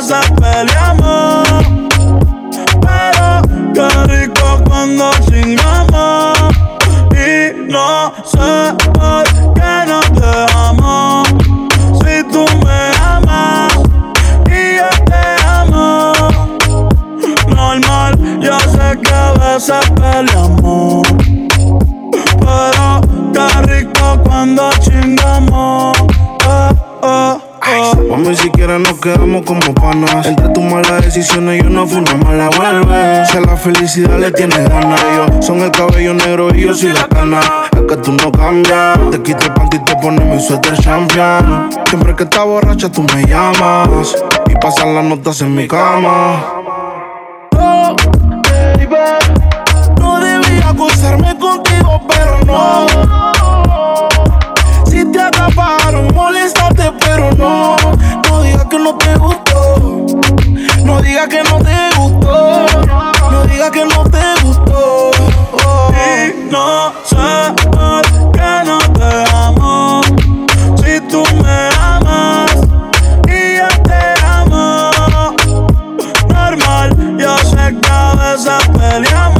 Veces peleamos. Pero qué rico cuando chingamos. Y no sé quedamos como panas. Entre tus malas decisiones yo no fui una mala vuelve. Si a la felicidad le tienes ganas, yo son el cabello negro y yo soy la cana. Es que tú no cambias. Te quito el panty y te pones mi suéter champion. Siempre que estás borracha tú me llamas. Y pasan las notas en mi cama. Oh, baby. No debía acostarme contigo, pero no. Si te atraparon, pero no. No digas que no te gustó. No digas que no te gustó. No digas que no te gustó. Y no sé por qué no te amo. Si tú me amas y yo te amo. Normal, yo sé que a veces peleamos.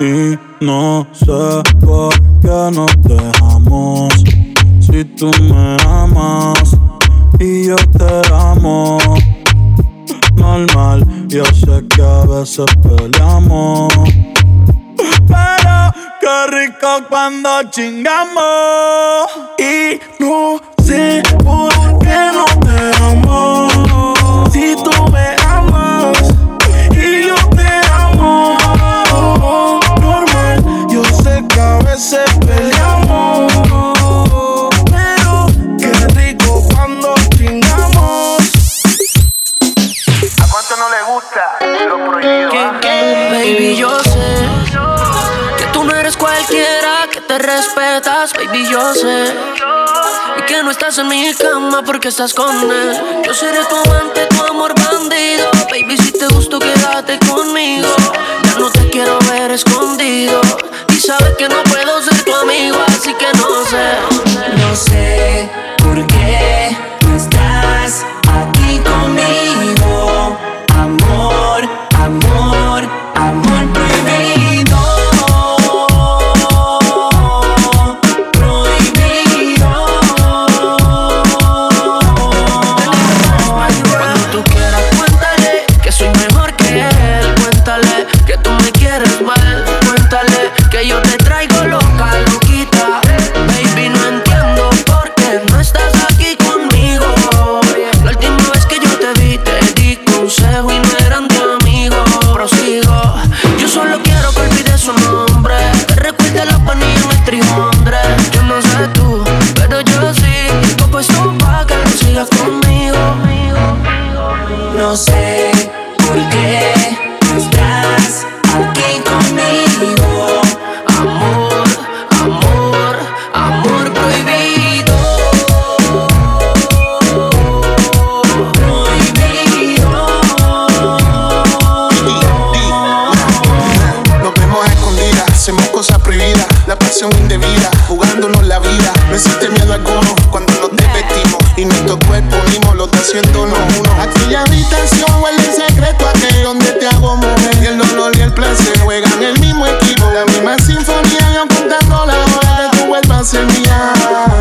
Y no sé por qué nos dejamos. Si tú me amas y yo te amo. Normal, yo sé que a veces peleamos. Pero qué rico cuando chingamos. Y no sé por qué no te amo. Si tú me veces peleamos. Pero qué rico cuando chingamos. ¿A cuánto no le gusta lo prohibido? ah? Baby, yo sé que tú no eres cualquiera, que te respetas, baby, yo sé. Y que no estás en mi cama porque estás con él. Yo seré tu amante, tu amor bandido. Baby, si te gusto, quédate conmigo. Ya no te quiero ver escondido. Sabes que no puedo ser tu amigo, así que no sé. No sé por qué no estás No sé tú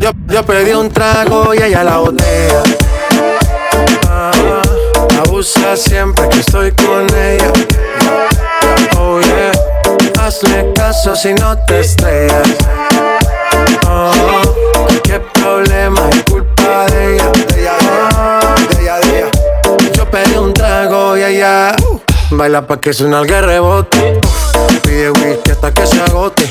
Yo, yo, pedí un trago y ella la botella. Ah, abusa siempre que estoy con ella. Oh yeah, hazle caso si no te estrellas. Oh, qué problema es culpa de ella. De ella, de ella, de ella. Yo pedí un trago y ella uh, baila pa' que suena el rebote. Pide whisky hasta que se agote.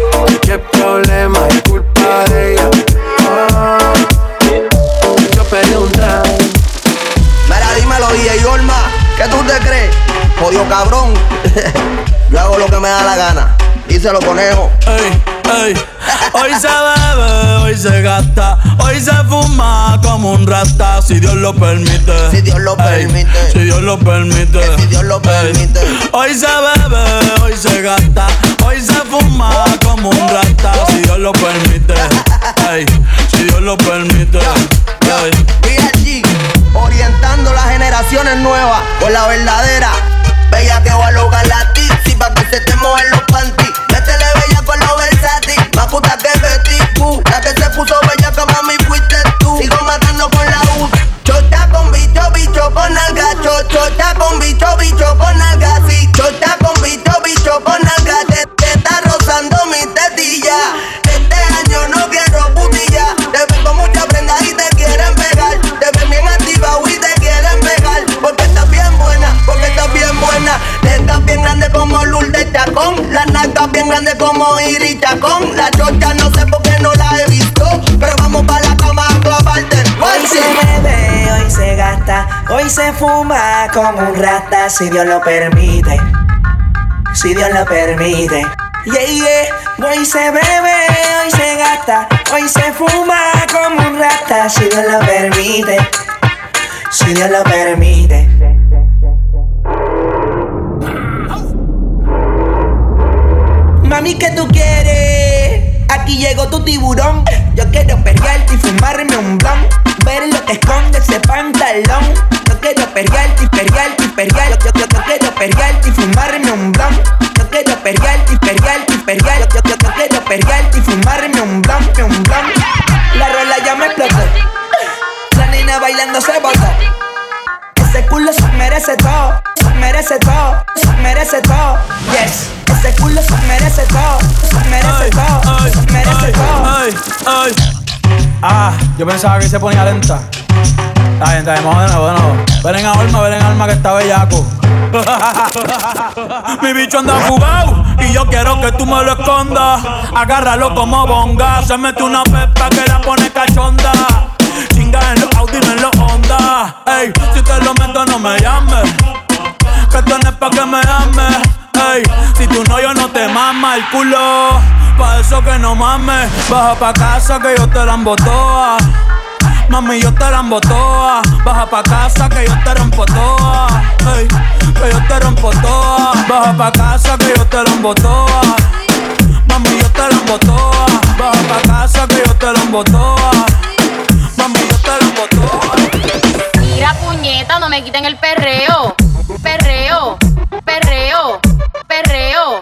qué problema es culpa de ella. Oh, yo pedí un trago. Mira, dímelo, DJ Olma, ¿qué tú te crees? Jodido cabrón. Yo hago lo que me da la gana. Díselo, conejo. Ey, ey. Hoy se bebe, hoy se gasta, hoy se fuma como un rata, si Dios lo permite. Si Dios lo Ey, permite. Si Dios lo permite. Que si Dios lo Ey. permite. Hoy se bebe, hoy se gasta, hoy se fuma como un rata, si Dios lo permite. Ey, si Dios lo permite. BLG, orientando las generaciones nuevas con la verdadera. Bella que va a lograr fuma como un rata, si Dios lo permite. Si Dios lo permite. Yeah. Hoy se bebe, hoy se gasta, hoy se fuma como un rata, si Dios lo permite. Si Dios lo permite. Mami, ¿qué tú quieres? Aquí llegó tu tiburón. Yo quiero perrearte y fumarme un blon. Ver lo que esconde ese pantalón. Yo quiero perrearte y perrearte y perrearte. Yo, yo, yo quiero perrearte y fumarme un blon. Yo quiero perrearte y perrearte y perrearte. Yo, yo, yo quiero perrearte y fumarme un blon, un blon. La rola ya me explotó. La nena bailando se botó. Ese culo se merece todo, se merece todo, se merece todo. Yes, ese culo se merece todo, se merece todo, se merece todo. ay, ay. Ah, yo pensaba que se ponía lenta. Está de nuevo, de. Ven en alma, ven en alma que está bellaco. Mi bicho anda jugado y yo quiero que tú me lo escondas. Agárralo como bonga. Se mete una pepa que la pone cachonda. Chinga en los Audi, no en los Honda. Ey, si te lo meto, no me llames. Que esto no es pa' que me ames. El culo. Pa' eso que no mames. Baja pa' casa que yo te la embotoa. Mami, yo te la embotoa. Baja pa' casa que yo te rompo toa. Hey, que yo te rompo toa. Baja pa' casa que yo te la embotoa. Mami, yo te la embotoa. Baja pa' casa que yo te la embotoa. Mami, yo te la embotoa. Mira, puñeta, no me quiten el. Perreo, perreo, perreo, perreo,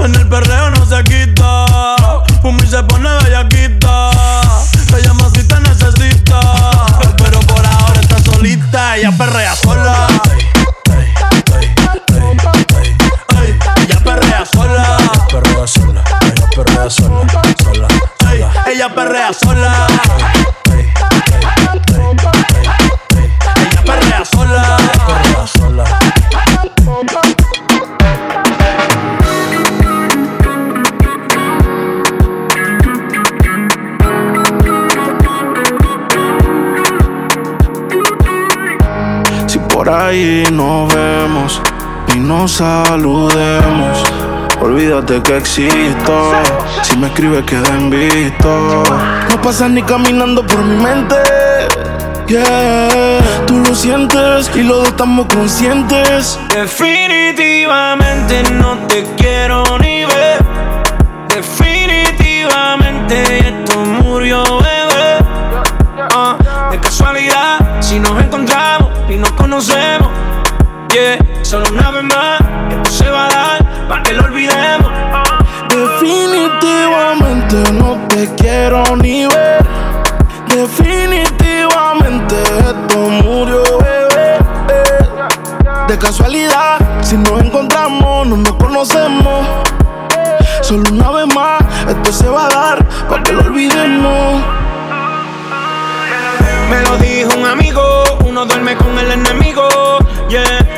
En el perreo no se quita. Fumi se pone bellaquita. Te llama si te necesita. Pero por ahora está solita. Ella perrea sola. Ella perrea sola. Perrea sola, ella perrea sola, sola. ella perrea sola. Por ahí nos vemos y nos saludemos, olvídate que existo. Si me escribes queda en visto. No pasas ni caminando por mi mente. Yeah, tú lo sientes y los dos estamos conscientes. Definitivamente no te quiero ni ver. Definitivamente esto murió, bebé. Ah, de casualidad, si nos encontramos solo una vez más, esto se va a dar para que lo olvidemos. Definitivamente no te quiero ni ver. Definitivamente esto murió, bebé. De casualidad, si nos encontramos, no nos conocemos. Solo una vez más, esto se va a dar para que lo olvidemos. Me lo dijo un amigo, uno duerme con el enemigo. Yeah, yeah.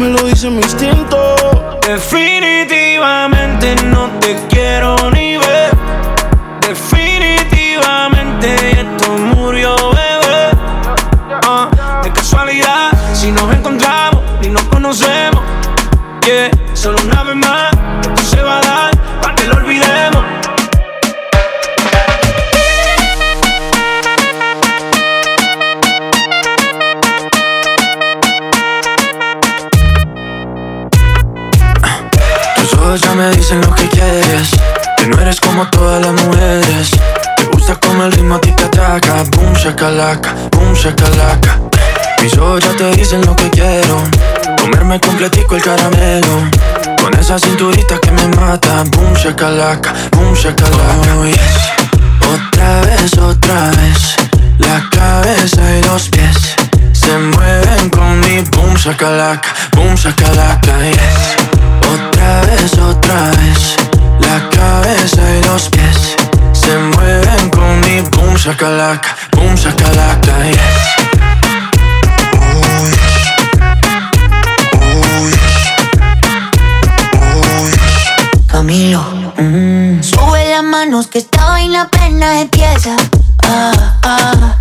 me lo dice mi instinto. Definitivamente no te quiero ni ver. Definitivamente esto murió, bebé. Ah, de casualidad, si nos encontramos y nos conocemos. Yeah, solo una vez más, esto se va a dar Tus ojos ya me dicen lo que quieres. Que no eres como todas las mujeres. Te gusta como el ritmo a ti te ataca Boom shakalaka, boom shakalaka. Mis ojos ya te dicen lo que quiero. Comerme completico el caramelo. Con esa cinturita que me mata. Boom shakalaka, boom shakalaka. Oh, yes. Otra vez, otra vez. La cabeza y los pies Se mueven con mi boom shakalaka, boom shakalaka, yes. Otra vez, otra vez La cabeza y los pies Se mueven con mi boom shakalaka Boom shakalaka, yes. Camilo, Mm. sube las manos que esta vaina apenas empieza. Ah, ah,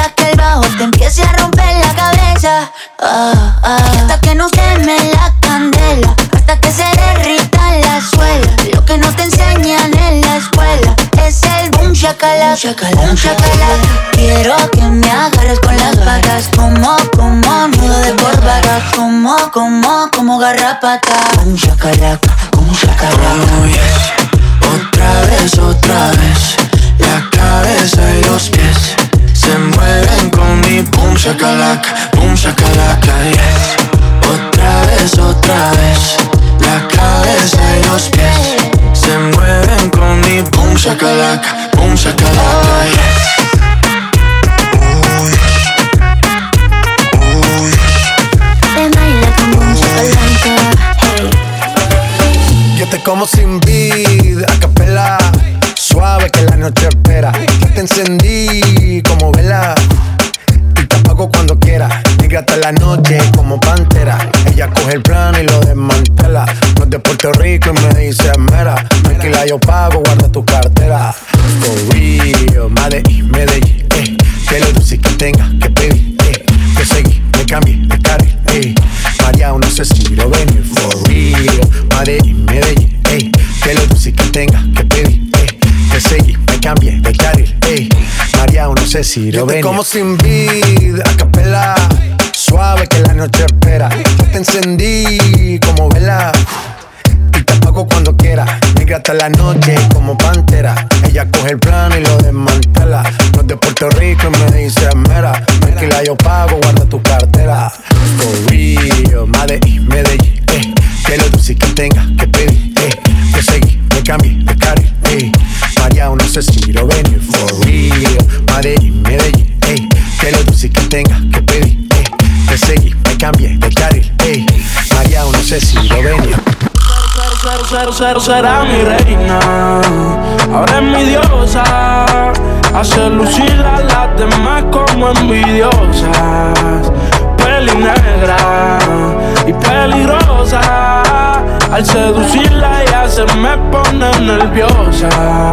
hasta que el bajo te empiece a romper la cabeza. Ah, ah, hasta que no queme la candela, hasta que se derrita la suela. Lo que no te enseñan en la escuela es el boom shakalaka, boom shakalaka. Quiero que me agarres con las patas, como, como nudo de corbata, como, como, como garrapata. Boom shakalaka, boom shakalaka. Oh. Otra vez, otra vez, la cabeza y los pies se mueven con mi boom shakalaka, boom shakalaka, yes. Otra vez, otra vez, la cabeza y los pies se mueven con mi boom shakalaka, boom shakalaka, yes. Yo te como sin vid, a capela. Suave que la noche espera. Ya te encendí como vela. Y te apago cuando quiera. Negra hasta la noche como pantera. Ella coge el plano y lo desmantela. No es de Puerto Rico y me dice mera. Tranquila, yo pago, guarda tu cartera. For real, Medellín, Medellín, eh. Que lo dulce que tenga que pedir, eh. Que seguí, me cambie, me cargue, eh. María, no sé si lo venir. For real, Medellín, Medellín, eh. Que lo dulce que tenga que pedir, eh. Que seguí, me cambie, de carril, eh. María, no sé si lo venir. como sin vid, a capela. Suave que la noche espera. Yo te encendí como vela. Y te apago cuando quiera. Negra hasta la noche Será mi reina. Ahora es mi diosa. Hace lucir a las demás como envidiosas. Peli negra y peligrosa. Al seducirla ella se me pone nerviosa.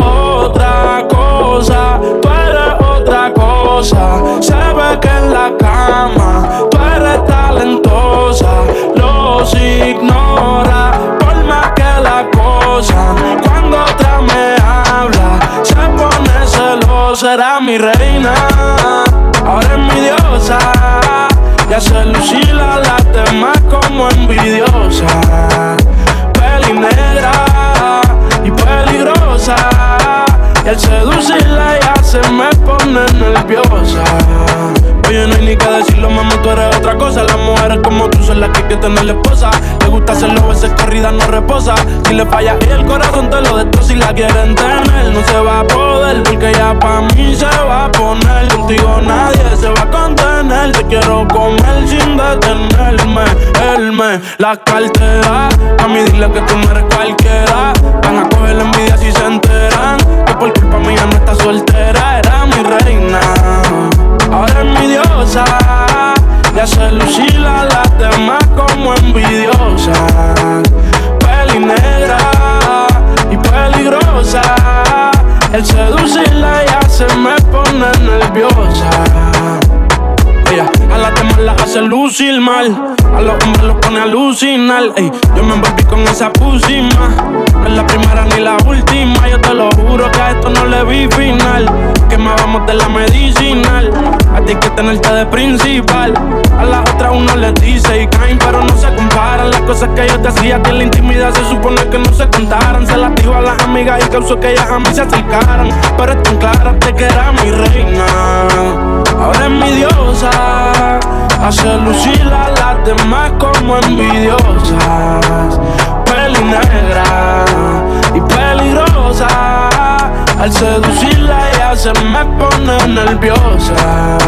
Otra cosa, tú eres otra cosa. Se que en la cama eres talentosa. Los ignora por más que la cosa. Cuando otra me habla, se pone celosa. Era mi reina, ahora es mi diosa. Y hace lucir a las demás como envidiosa. Tener la esposa. Le gusta hacerlo, veces corrida no reposa. Si le falla y el corazón te lo destroza. Si la quieren tener, no se va a poder. Porque ya pa' mí se va a poner. Contigo nadie se va a contener. Te quiero comer sin detenerme. Él me la cartera. A mí dile que tú no eres cualquiera. Van a coger la envidia si se enteran. Que por culpa mía no está soltera. Era mi reina. Ahora es mi diosa. Y hace lucir El seducirla ya se me pone nerviosa. Ella a las demás la hace lucir mal. A los hombres los pone a alucinar. Ey, yo me envolví con esa pusima. No es la primera ni la última. Yo te lo juro que a esto no le vi final. Que más vamos de la medicinal. A ti que tenerte de principal. A las otras uno les dice y caen, pero no se comparan. Las cosas que yo te hacía que la intimidad se supone que no se contaran. Se las dijo a las amigas y causó que ellas a mí se acercaran. Pero es tan clara de que era mi reina. Ahora es mi diosa. Hace lucir a las demás como envidiosas. Peli negra y Al seducirla ella se me pone nerviosa.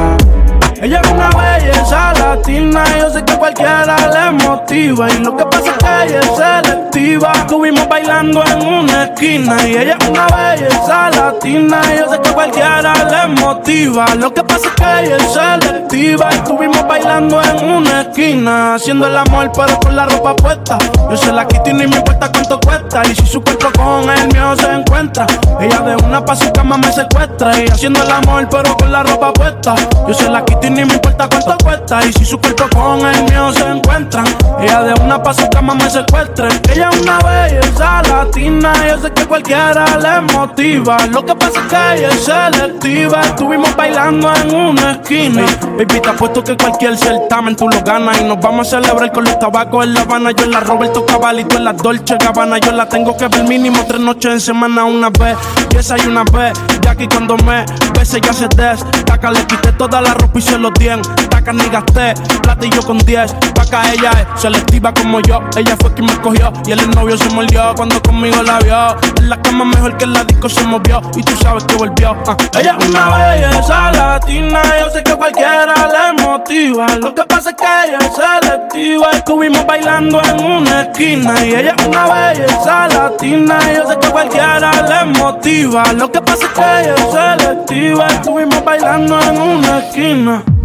Ella es una belleza latina, yo sé que cualquiera le motiva. Y lo que pasa es que ella es selectiva. Estuvimos bailando en una esquina y ella es una belleza latina. Yo sé que cualquiera le motiva. Lo que pasa es que ella es selectiva. Estuvimos bailando en una esquina, haciendo el amor pero con la ropa puesta. Yo se la quito y ni me importa cuánto cuesta. Y si su cuerpo con el mío se encuentra, ella de una pa' su cama me secuestra. Y haciendo el amor pero con la ropa puesta. Yo se la quito y ni me importa cuánto cuesta. Y si su cuerpo con el mío se encuentran, ella de una pa' su cama me secuestra. Ella es una belleza latina, yo sé que cualquiera le motiva. Lo que pasa es que ella es selectiva. Estuvimos bailando en una esquina. Baby, te apuesto que cualquier certamen tú lo ganas. Y nos vamos a celebrar con los tabacos en La Habana. Yo en la Roberto Cabalito en la Dolce Gabbana. Yo la tengo que ver mínimo tres noches en semana una vez. Y esa y una vez. Ya que cuando me bese ya se des. Taca, le quité toda la ropa y se los dien. Taca, ni gasté. Plata y yo con 10. Taca, ella es selectiva como yo. Ella fue quien me escogió. Y el novio se mordió cuando conmigo la vio. En la cama mejor que en la disco se movió. Y tú sabes que volvió. Ah. Ella es una belleza latina. Yo sé que cualquiera le motiva. Lo que pasa es que ella es selectiva. Estuvimos bailando en una esquina. Y ella es una belleza latina. Yo sé que cualquiera le motiva. Lo que pasa es que ella es selectiva. Estuvimos bailando en una esquina.